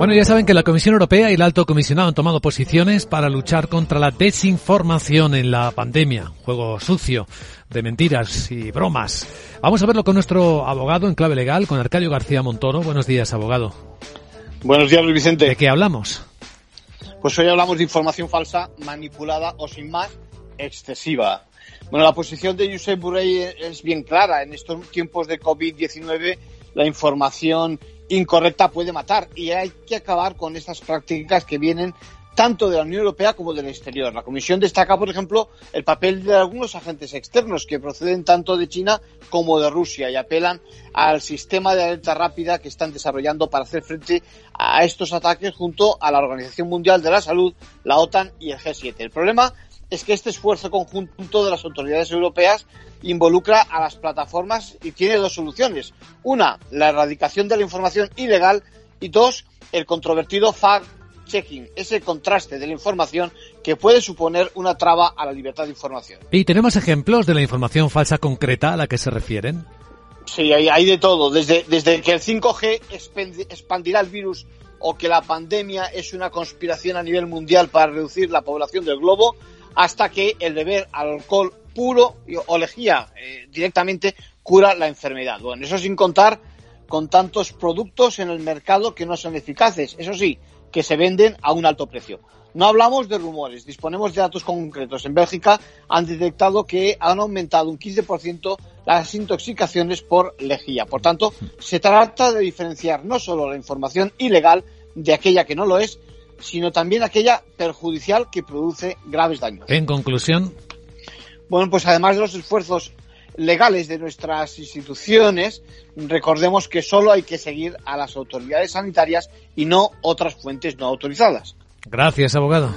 Bueno, ya saben que la Comisión Europea y el Alto Comisionado han tomado posiciones para luchar contra la desinformación en la pandemia, juego sucio de mentiras y bromas. Vamos a verlo con nuestro abogado en clave legal, con Arcadio García Montoro. Buenos días, abogado. Buenos días, Luis Vicente. ¿De qué hablamos? Pues hoy hablamos de información falsa, manipulada o sin más, excesiva. Bueno, la posición de Josep Borrell es bien clara. En estos tiempos de COVID-19, la información incorrecta puede matar y hay que acabar con estas prácticas que vienen tanto de la Unión Europea como del exterior. La Comisión destaca, por ejemplo, el papel de algunos agentes externos que proceden tanto de China como de Rusia y apelan al sistema de alerta rápida que están desarrollando para hacer frente a estos ataques junto a la Organización Mundial de la Salud, la OTAN y el G7. El problema es que este esfuerzo conjunto de las autoridades europeas involucra a las plataformas y tiene dos soluciones. Una, la erradicación de la información ilegal y dos, el controvertido fact-checking, ese contraste de la información que puede suponer una traba a la libertad de información. ¿Y tenemos ejemplos de la información falsa concreta a la que se refieren? Sí, hay, hay de todo. Desde, desde que el 5G expandirá el virus o que la pandemia es una conspiración a nivel mundial para reducir la población del globo, hasta que el beber alcohol puro o lejía eh, directamente cura la enfermedad. Bueno, eso sin contar con tantos productos en el mercado que no son eficaces, eso sí, que se venden a un alto precio. No hablamos de rumores, disponemos de datos concretos. En Bélgica han detectado que han aumentado un 15% las intoxicaciones por lejía. Por tanto, se trata de diferenciar no solo la información ilegal de aquella que no lo es, sino también aquella perjudicial que produce graves daños. En conclusión. Bueno, pues además de los esfuerzos legales de nuestras instituciones, recordemos que solo hay que seguir a las autoridades sanitarias y no otras fuentes no autorizadas. Gracias, abogado.